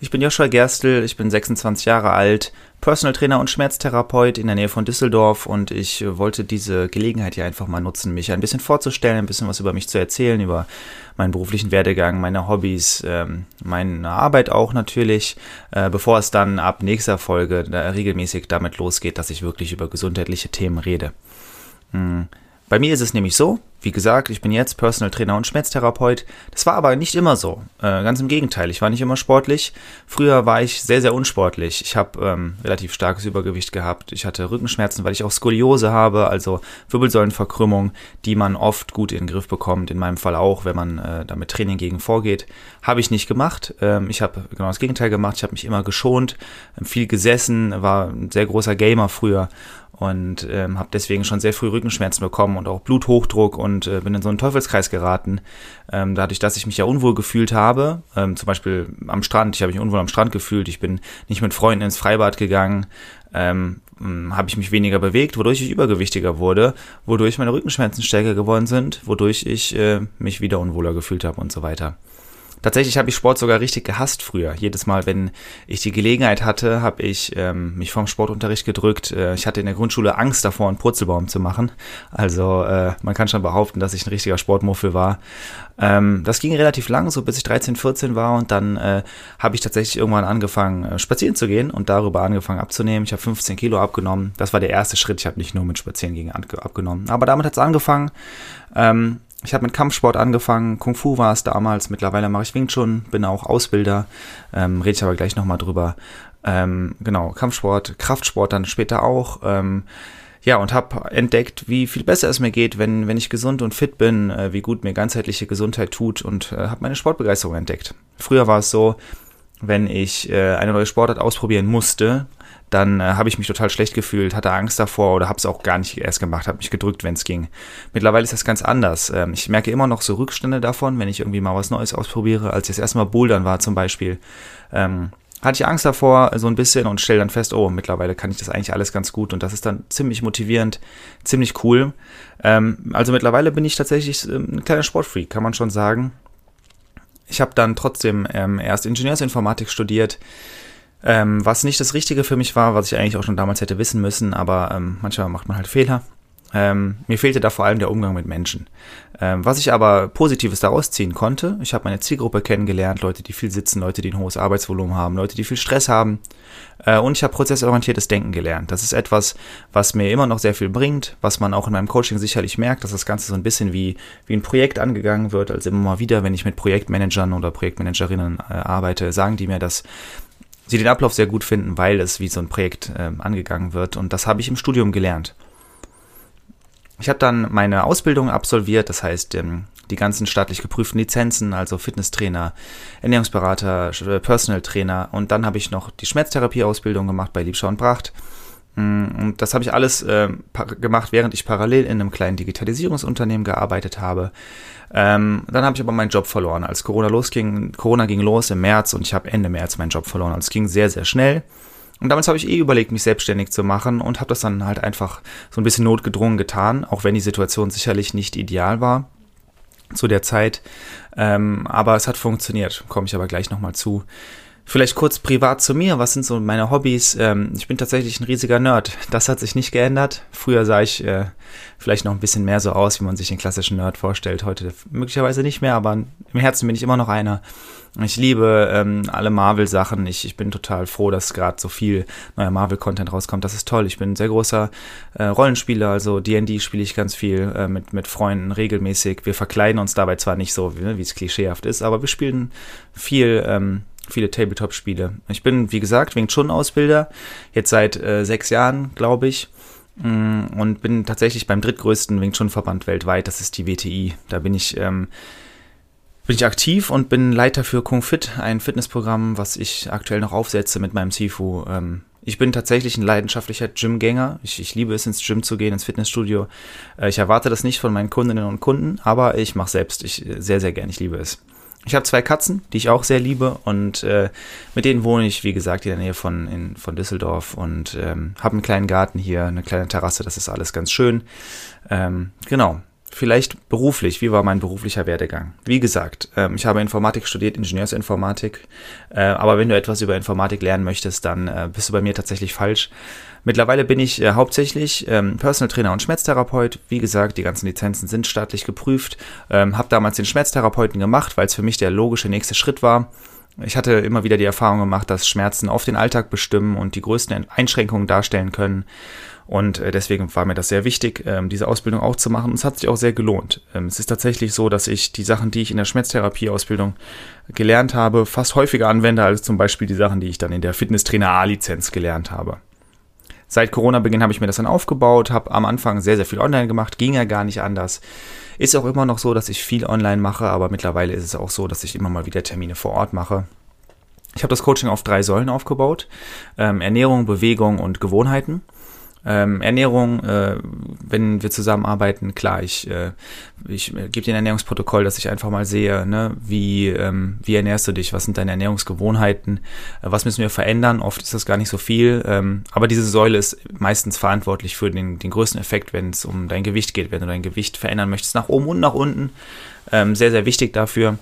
ich bin Joshua Gerstl, ich bin 26 Jahre alt, Personal Trainer und Schmerztherapeut in der Nähe von Düsseldorf und ich wollte diese Gelegenheit hier einfach mal nutzen, mich ein bisschen vorzustellen, ein bisschen was über mich zu erzählen, über meinen beruflichen Werdegang, meine Hobbys, ähm, meine Arbeit auch natürlich, äh, bevor es dann ab nächster Folge da regelmäßig damit losgeht, dass ich wirklich über gesundheitliche Themen rede. Hm. Bei mir ist es nämlich so, wie gesagt, ich bin jetzt Personal Trainer und Schmerztherapeut. Das war aber nicht immer so. Äh, ganz im Gegenteil, ich war nicht immer sportlich. Früher war ich sehr, sehr unsportlich. Ich habe ähm, relativ starkes Übergewicht gehabt. Ich hatte Rückenschmerzen, weil ich auch Skoliose habe, also Wirbelsäulenverkrümmung, die man oft gut in den Griff bekommt. In meinem Fall auch, wenn man äh, da mit Training gegen vorgeht. Habe ich nicht gemacht. Ähm, ich habe genau das Gegenteil gemacht. Ich habe mich immer geschont, viel gesessen, war ein sehr großer Gamer früher und ähm, habe deswegen schon sehr früh Rückenschmerzen bekommen und auch Bluthochdruck und äh, bin in so einen Teufelskreis geraten. Ähm, dadurch, dass ich mich ja unwohl gefühlt habe, ähm, zum Beispiel am Strand, ich habe mich unwohl am Strand gefühlt, ich bin nicht mit Freunden ins Freibad gegangen, ähm, habe ich mich weniger bewegt, wodurch ich übergewichtiger wurde, wodurch meine Rückenschmerzen stärker geworden sind, wodurch ich äh, mich wieder unwohler gefühlt habe und so weiter. Tatsächlich habe ich Sport sogar richtig gehasst früher. Jedes Mal, wenn ich die Gelegenheit hatte, habe ich ähm, mich vom Sportunterricht gedrückt. Äh, ich hatte in der Grundschule Angst davor, einen Purzelbaum zu machen. Also äh, man kann schon behaupten, dass ich ein richtiger Sportmuffel war. Ähm, das ging relativ lang, so bis ich 13, 14 war und dann äh, habe ich tatsächlich irgendwann angefangen, äh, spazieren zu gehen und darüber angefangen abzunehmen. Ich habe 15 Kilo abgenommen. Das war der erste Schritt. Ich habe nicht nur mit Spazieren gegen abgenommen, aber damit hat es angefangen. Ähm, ich habe mit Kampfsport angefangen, Kung Fu war es damals, mittlerweile mache ich Wing Chun, bin auch Ausbilder, ähm, rede ich aber gleich nochmal drüber. Ähm, genau, Kampfsport, Kraftsport dann später auch. Ähm, ja, und habe entdeckt, wie viel besser es mir geht, wenn, wenn ich gesund und fit bin, äh, wie gut mir ganzheitliche Gesundheit tut und äh, habe meine Sportbegeisterung entdeckt. Früher war es so, wenn ich äh, eine neue Sportart ausprobieren musste, dann äh, habe ich mich total schlecht gefühlt, hatte Angst davor oder habe es auch gar nicht erst gemacht, habe mich gedrückt, wenn es ging. Mittlerweile ist das ganz anders. Ähm, ich merke immer noch so Rückstände davon, wenn ich irgendwie mal was Neues ausprobiere. Als ich das erste Mal Bouldern war zum Beispiel, ähm, hatte ich Angst davor so ein bisschen und stelle dann fest, oh, mittlerweile kann ich das eigentlich alles ganz gut und das ist dann ziemlich motivierend, ziemlich cool. Ähm, also mittlerweile bin ich tatsächlich ähm, ein kleiner Sportfreak, kann man schon sagen. Ich habe dann trotzdem ähm, erst Ingenieursinformatik studiert, ähm, was nicht das Richtige für mich war, was ich eigentlich auch schon damals hätte wissen müssen, aber ähm, manchmal macht man halt Fehler. Ähm, mir fehlte da vor allem der Umgang mit Menschen. Ähm, was ich aber Positives daraus ziehen konnte, ich habe meine Zielgruppe kennengelernt, Leute, die viel sitzen, Leute, die ein hohes Arbeitsvolumen haben, Leute, die viel Stress haben. Äh, und ich habe prozessorientiertes Denken gelernt. Das ist etwas, was mir immer noch sehr viel bringt, was man auch in meinem Coaching sicherlich merkt, dass das Ganze so ein bisschen wie, wie ein Projekt angegangen wird. Also immer mal wieder, wenn ich mit Projektmanagern oder Projektmanagerinnen äh, arbeite, sagen die mir, dass sie den Ablauf sehr gut finden, weil es wie so ein Projekt äh, angegangen wird. Und das habe ich im Studium gelernt. Ich habe dann meine Ausbildung absolviert, das heißt ähm, die ganzen staatlich geprüften Lizenzen, also Fitnesstrainer, Ernährungsberater, äh, Personal Trainer und dann habe ich noch die Schmerztherapie-Ausbildung gemacht bei Liebschau und Bracht. Mm, und das habe ich alles äh, gemacht, während ich parallel in einem kleinen Digitalisierungsunternehmen gearbeitet habe. Ähm, dann habe ich aber meinen Job verloren. Als Corona losging, Corona ging los im März und ich habe Ende März meinen Job verloren. Also es ging sehr, sehr schnell. Und damals habe ich eh überlegt, mich selbstständig zu machen und habe das dann halt einfach so ein bisschen notgedrungen getan, auch wenn die Situation sicherlich nicht ideal war zu der Zeit. Ähm, aber es hat funktioniert, komme ich aber gleich nochmal zu. Vielleicht kurz privat zu mir. Was sind so meine Hobbys? Ähm, ich bin tatsächlich ein riesiger Nerd. Das hat sich nicht geändert. Früher sah ich äh, vielleicht noch ein bisschen mehr so aus, wie man sich den klassischen Nerd vorstellt. Heute möglicherweise nicht mehr, aber im Herzen bin ich immer noch einer. Ich liebe ähm, alle Marvel-Sachen. Ich, ich bin total froh, dass gerade so viel neuer Marvel-Content rauskommt. Das ist toll. Ich bin ein sehr großer äh, Rollenspieler, also D&D spiele ich ganz viel äh, mit, mit Freunden regelmäßig. Wir verkleiden uns dabei zwar nicht so, wie es klischeehaft ist, aber wir spielen viel ähm, viele Tabletop-Spiele. Ich bin, wie gesagt, Wing Chun-Ausbilder, jetzt seit äh, sechs Jahren, glaube ich, mm, und bin tatsächlich beim drittgrößten Wing Chun-Verband weltweit, das ist die WTI. Da bin ich, ähm, bin ich aktiv und bin Leiter für Kung Fit, ein Fitnessprogramm, was ich aktuell noch aufsetze mit meinem Sifu, ähm, Ich bin tatsächlich ein leidenschaftlicher Gymgänger. Ich, ich liebe es, ins Gym zu gehen, ins Fitnessstudio. Äh, ich erwarte das nicht von meinen Kundinnen und Kunden, aber ich mache selbst. Ich äh, sehr, sehr gern. Ich liebe es. Ich habe zwei Katzen, die ich auch sehr liebe und äh, mit denen wohne ich, wie gesagt, in der Nähe von, in, von Düsseldorf und ähm, habe einen kleinen Garten hier, eine kleine Terrasse, das ist alles ganz schön. Ähm, genau, Vielleicht beruflich, wie war mein beruflicher Werdegang? Wie gesagt, ähm, ich habe Informatik studiert, Ingenieursinformatik, äh, aber wenn du etwas über Informatik lernen möchtest, dann äh, bist du bei mir tatsächlich falsch. Mittlerweile bin ich äh, hauptsächlich ähm, Personal Trainer und Schmerztherapeut. Wie gesagt, die ganzen Lizenzen sind staatlich geprüft. Ähm, habe damals den Schmerztherapeuten gemacht, weil es für mich der logische nächste Schritt war. Ich hatte immer wieder die Erfahrung gemacht, dass Schmerzen auf den Alltag bestimmen und die größten Einschränkungen darstellen können. Und äh, deswegen war mir das sehr wichtig, ähm, diese Ausbildung auch zu machen. Und es hat sich auch sehr gelohnt. Ähm, es ist tatsächlich so, dass ich die Sachen, die ich in der Schmerztherapie-Ausbildung gelernt habe, fast häufiger anwende als zum Beispiel die Sachen, die ich dann in der Fitnesstrainer A-Lizenz gelernt habe. Seit Corona-Beginn habe ich mir das dann aufgebaut, habe am Anfang sehr, sehr viel online gemacht, ging ja gar nicht anders. Ist auch immer noch so, dass ich viel online mache, aber mittlerweile ist es auch so, dass ich immer mal wieder Termine vor Ort mache. Ich habe das Coaching auf drei Säulen aufgebaut. Ähm, Ernährung, Bewegung und Gewohnheiten. Ähm, Ernährung, äh, wenn wir zusammenarbeiten, klar, ich, äh, ich äh, gebe dir ein Ernährungsprotokoll, dass ich einfach mal sehe, ne, wie, ähm, wie ernährst du dich, was sind deine Ernährungsgewohnheiten, äh, was müssen wir verändern, oft ist das gar nicht so viel, ähm, aber diese Säule ist meistens verantwortlich für den, den größten Effekt, wenn es um dein Gewicht geht, wenn du dein Gewicht verändern möchtest, nach oben und nach unten, ähm, sehr, sehr wichtig dafür.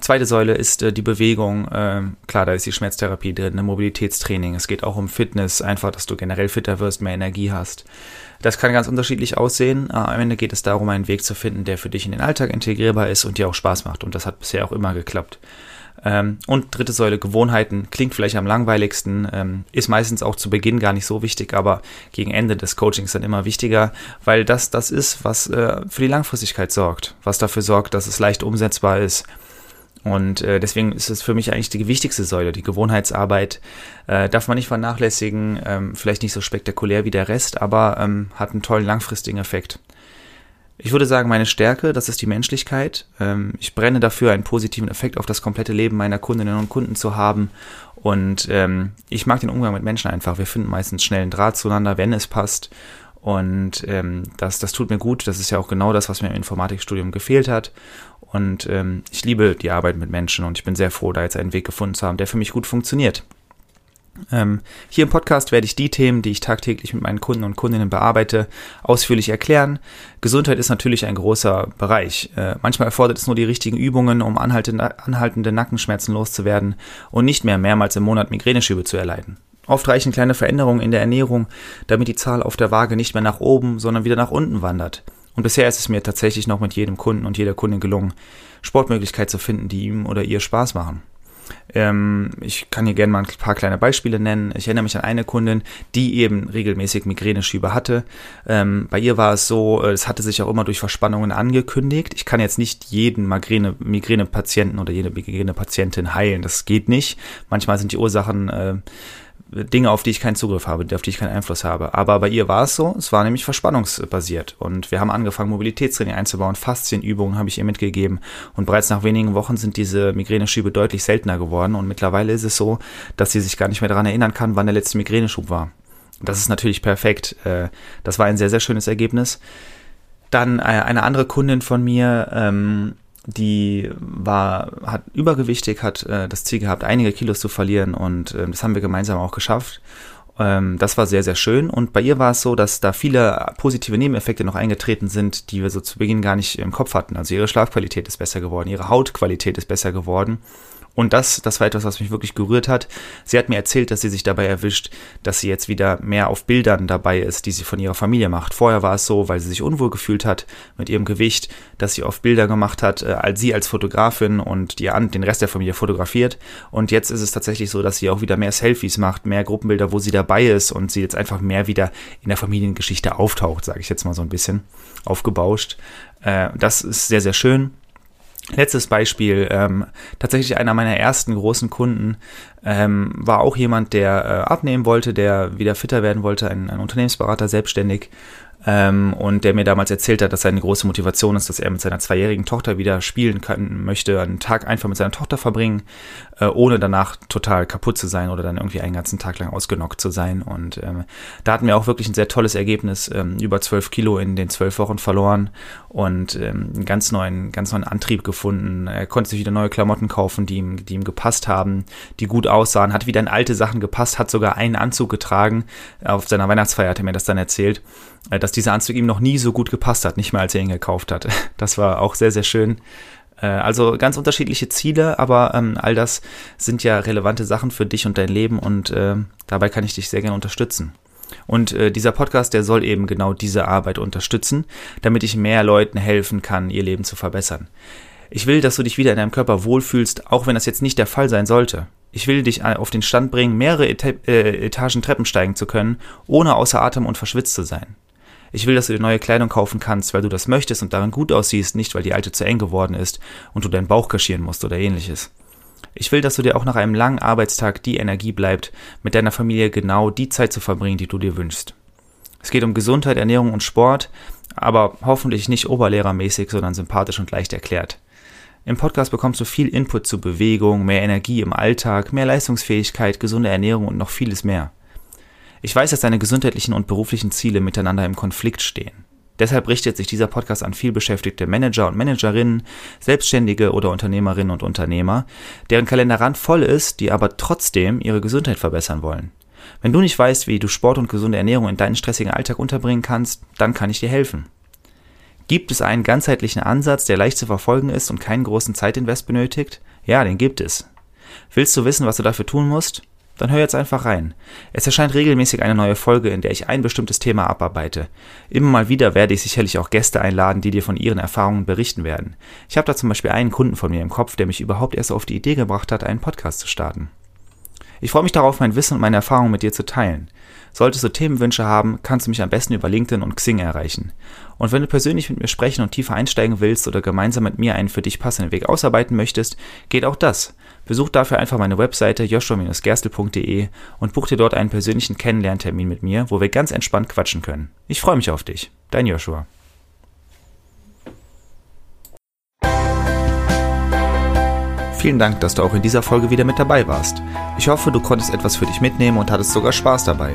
Zweite Säule ist äh, die Bewegung. Ähm, klar, da ist die Schmerztherapie drin, ne? Mobilitätstraining. Es geht auch um Fitness, einfach, dass du generell fitter wirst, mehr Energie hast. Das kann ganz unterschiedlich aussehen. Äh, am Ende geht es darum, einen Weg zu finden, der für dich in den Alltag integrierbar ist und dir auch Spaß macht. Und das hat bisher auch immer geklappt. Ähm, und dritte Säule, Gewohnheiten, klingt vielleicht am langweiligsten, ähm, ist meistens auch zu Beginn gar nicht so wichtig, aber gegen Ende des Coachings dann immer wichtiger, weil das das ist, was äh, für die Langfristigkeit sorgt, was dafür sorgt, dass es leicht umsetzbar ist und äh, deswegen ist es für mich eigentlich die wichtigste Säule, die Gewohnheitsarbeit. Äh, darf man nicht vernachlässigen, ähm, vielleicht nicht so spektakulär wie der Rest, aber ähm, hat einen tollen langfristigen Effekt. Ich würde sagen, meine Stärke, das ist die Menschlichkeit. Ähm, ich brenne dafür, einen positiven Effekt auf das komplette Leben meiner Kundinnen und Kunden zu haben. Und ähm, ich mag den Umgang mit Menschen einfach. Wir finden meistens schnell einen Draht zueinander, wenn es passt. Und ähm, das, das tut mir gut. Das ist ja auch genau das, was mir im Informatikstudium gefehlt hat. Und ähm, ich liebe die Arbeit mit Menschen und ich bin sehr froh, da jetzt einen Weg gefunden zu haben, der für mich gut funktioniert. Ähm, hier im Podcast werde ich die Themen, die ich tagtäglich mit meinen Kunden und Kundinnen bearbeite, ausführlich erklären. Gesundheit ist natürlich ein großer Bereich. Äh, manchmal erfordert es nur die richtigen Übungen, um anhaltende, anhaltende Nackenschmerzen loszuwerden und nicht mehr mehrmals im Monat Migräneschübe zu erleiden. Oft reichen kleine Veränderungen in der Ernährung, damit die Zahl auf der Waage nicht mehr nach oben, sondern wieder nach unten wandert. Und bisher ist es mir tatsächlich noch mit jedem Kunden und jeder Kundin gelungen, Sportmöglichkeiten zu finden, die ihm oder ihr Spaß machen. Ähm, ich kann hier gerne mal ein paar kleine Beispiele nennen. Ich erinnere mich an eine Kundin, die eben regelmäßig Migräneschübe hatte. Ähm, bei ihr war es so, äh, es hatte sich auch immer durch Verspannungen angekündigt. Ich kann jetzt nicht jeden Migräne-Patienten oder jede Migräne-Patientin heilen. Das geht nicht. Manchmal sind die Ursachen äh, Dinge, auf die ich keinen Zugriff habe, auf die ich keinen Einfluss habe. Aber bei ihr war es so, es war nämlich verspannungsbasiert. Und wir haben angefangen, Mobilitätstraining einzubauen, Faszienübungen habe ich ihr mitgegeben. Und bereits nach wenigen Wochen sind diese Migräneschübe deutlich seltener geworden. Und mittlerweile ist es so, dass sie sich gar nicht mehr daran erinnern kann, wann der letzte Migräneschub war. Das ist natürlich perfekt. Äh, das war ein sehr, sehr schönes Ergebnis. Dann äh, eine andere Kundin von mir, ähm, die war, hat übergewichtig, hat äh, das Ziel gehabt, einige Kilos zu verlieren und äh, das haben wir gemeinsam auch geschafft. Ähm, das war sehr, sehr schön und bei ihr war es so, dass da viele positive Nebeneffekte noch eingetreten sind, die wir so zu Beginn gar nicht im Kopf hatten. Also ihre Schlafqualität ist besser geworden, ihre Hautqualität ist besser geworden und das, das war etwas, was mich wirklich gerührt hat. Sie hat mir erzählt, dass sie sich dabei erwischt, dass sie jetzt wieder mehr auf Bildern dabei ist, die sie von ihrer Familie macht. Vorher war es so, weil sie sich unwohl gefühlt hat mit ihrem Gewicht, dass sie oft Bilder gemacht hat, äh, als sie als Fotografin und die, den Rest der Familie fotografiert. Und jetzt ist es tatsächlich so, dass sie auch wieder mehr Selfies macht, mehr Gruppenbilder, wo sie dabei ist und sie jetzt einfach mehr wieder in der Familiengeschichte auftaucht, sage ich jetzt mal so ein bisschen aufgebauscht. Äh, das ist sehr, sehr schön. Letztes Beispiel, ähm, tatsächlich einer meiner ersten großen Kunden ähm, war auch jemand, der äh, abnehmen wollte, der wieder fitter werden wollte, ein, ein Unternehmensberater, selbstständig. Ähm, und der mir damals erzählt hat, dass seine große Motivation ist, dass er mit seiner zweijährigen Tochter wieder spielen kann, möchte, einen Tag einfach mit seiner Tochter verbringen, äh, ohne danach total kaputt zu sein oder dann irgendwie einen ganzen Tag lang ausgenockt zu sein. Und ähm, da hatten wir auch wirklich ein sehr tolles Ergebnis, ähm, über zwölf Kilo in den zwölf Wochen verloren und ähm, einen ganz neuen, ganz neuen Antrieb gefunden. Er konnte sich wieder neue Klamotten kaufen, die ihm, die ihm gepasst haben, die gut aussahen, hat wieder in alte Sachen gepasst, hat sogar einen Anzug getragen. Auf seiner Weihnachtsfeier hat er mir das dann erzählt, äh, dass dieser Anzug ihm noch nie so gut gepasst hat, nicht mal als er ihn gekauft hat. Das war auch sehr, sehr schön. Äh, also ganz unterschiedliche Ziele, aber ähm, all das sind ja relevante Sachen für dich und dein Leben und äh, dabei kann ich dich sehr gerne unterstützen. Und äh, dieser Podcast, der soll eben genau diese Arbeit unterstützen, damit ich mehr Leuten helfen kann, ihr Leben zu verbessern. Ich will, dass du dich wieder in deinem Körper wohlfühlst, auch wenn das jetzt nicht der Fall sein sollte. Ich will dich auf den Stand bringen, mehrere Eta äh, Etagen Treppen steigen zu können, ohne außer Atem und verschwitzt zu sein. Ich will, dass du dir neue Kleidung kaufen kannst, weil du das möchtest und darin gut aussiehst, nicht weil die alte zu eng geworden ist und du deinen Bauch kaschieren musst oder ähnliches. Ich will, dass du dir auch nach einem langen Arbeitstag die Energie bleibt, mit deiner Familie genau die Zeit zu verbringen, die du dir wünschst. Es geht um Gesundheit, Ernährung und Sport, aber hoffentlich nicht oberlehrermäßig, sondern sympathisch und leicht erklärt. Im Podcast bekommst du viel Input zu Bewegung, mehr Energie im Alltag, mehr Leistungsfähigkeit, gesunde Ernährung und noch vieles mehr. Ich weiß, dass deine gesundheitlichen und beruflichen Ziele miteinander im Konflikt stehen. Deshalb richtet sich dieser Podcast an vielbeschäftigte Manager und Managerinnen, Selbstständige oder Unternehmerinnen und Unternehmer, deren Kalender randvoll ist, die aber trotzdem ihre Gesundheit verbessern wollen. Wenn du nicht weißt, wie du Sport und gesunde Ernährung in deinen stressigen Alltag unterbringen kannst, dann kann ich dir helfen. Gibt es einen ganzheitlichen Ansatz, der leicht zu verfolgen ist und keinen großen Zeitinvest benötigt? Ja, den gibt es. Willst du wissen, was du dafür tun musst? Dann hör jetzt einfach rein. Es erscheint regelmäßig eine neue Folge, in der ich ein bestimmtes Thema abarbeite. Immer mal wieder werde ich sicherlich auch Gäste einladen, die dir von ihren Erfahrungen berichten werden. Ich habe da zum Beispiel einen Kunden von mir im Kopf, der mich überhaupt erst auf die Idee gebracht hat, einen Podcast zu starten. Ich freue mich darauf, mein Wissen und meine Erfahrungen mit dir zu teilen. Solltest du Themenwünsche haben, kannst du mich am besten über LinkedIn und Xing erreichen. Und wenn du persönlich mit mir sprechen und tiefer einsteigen willst oder gemeinsam mit mir einen für dich passenden Weg ausarbeiten möchtest, geht auch das. Besuch dafür einfach meine Webseite joshua-gerstel.de und buch dir dort einen persönlichen Kennenlerntermin mit mir, wo wir ganz entspannt quatschen können. Ich freue mich auf dich. Dein Joshua. Vielen Dank, dass du auch in dieser Folge wieder mit dabei warst. Ich hoffe, du konntest etwas für dich mitnehmen und hattest sogar Spaß dabei.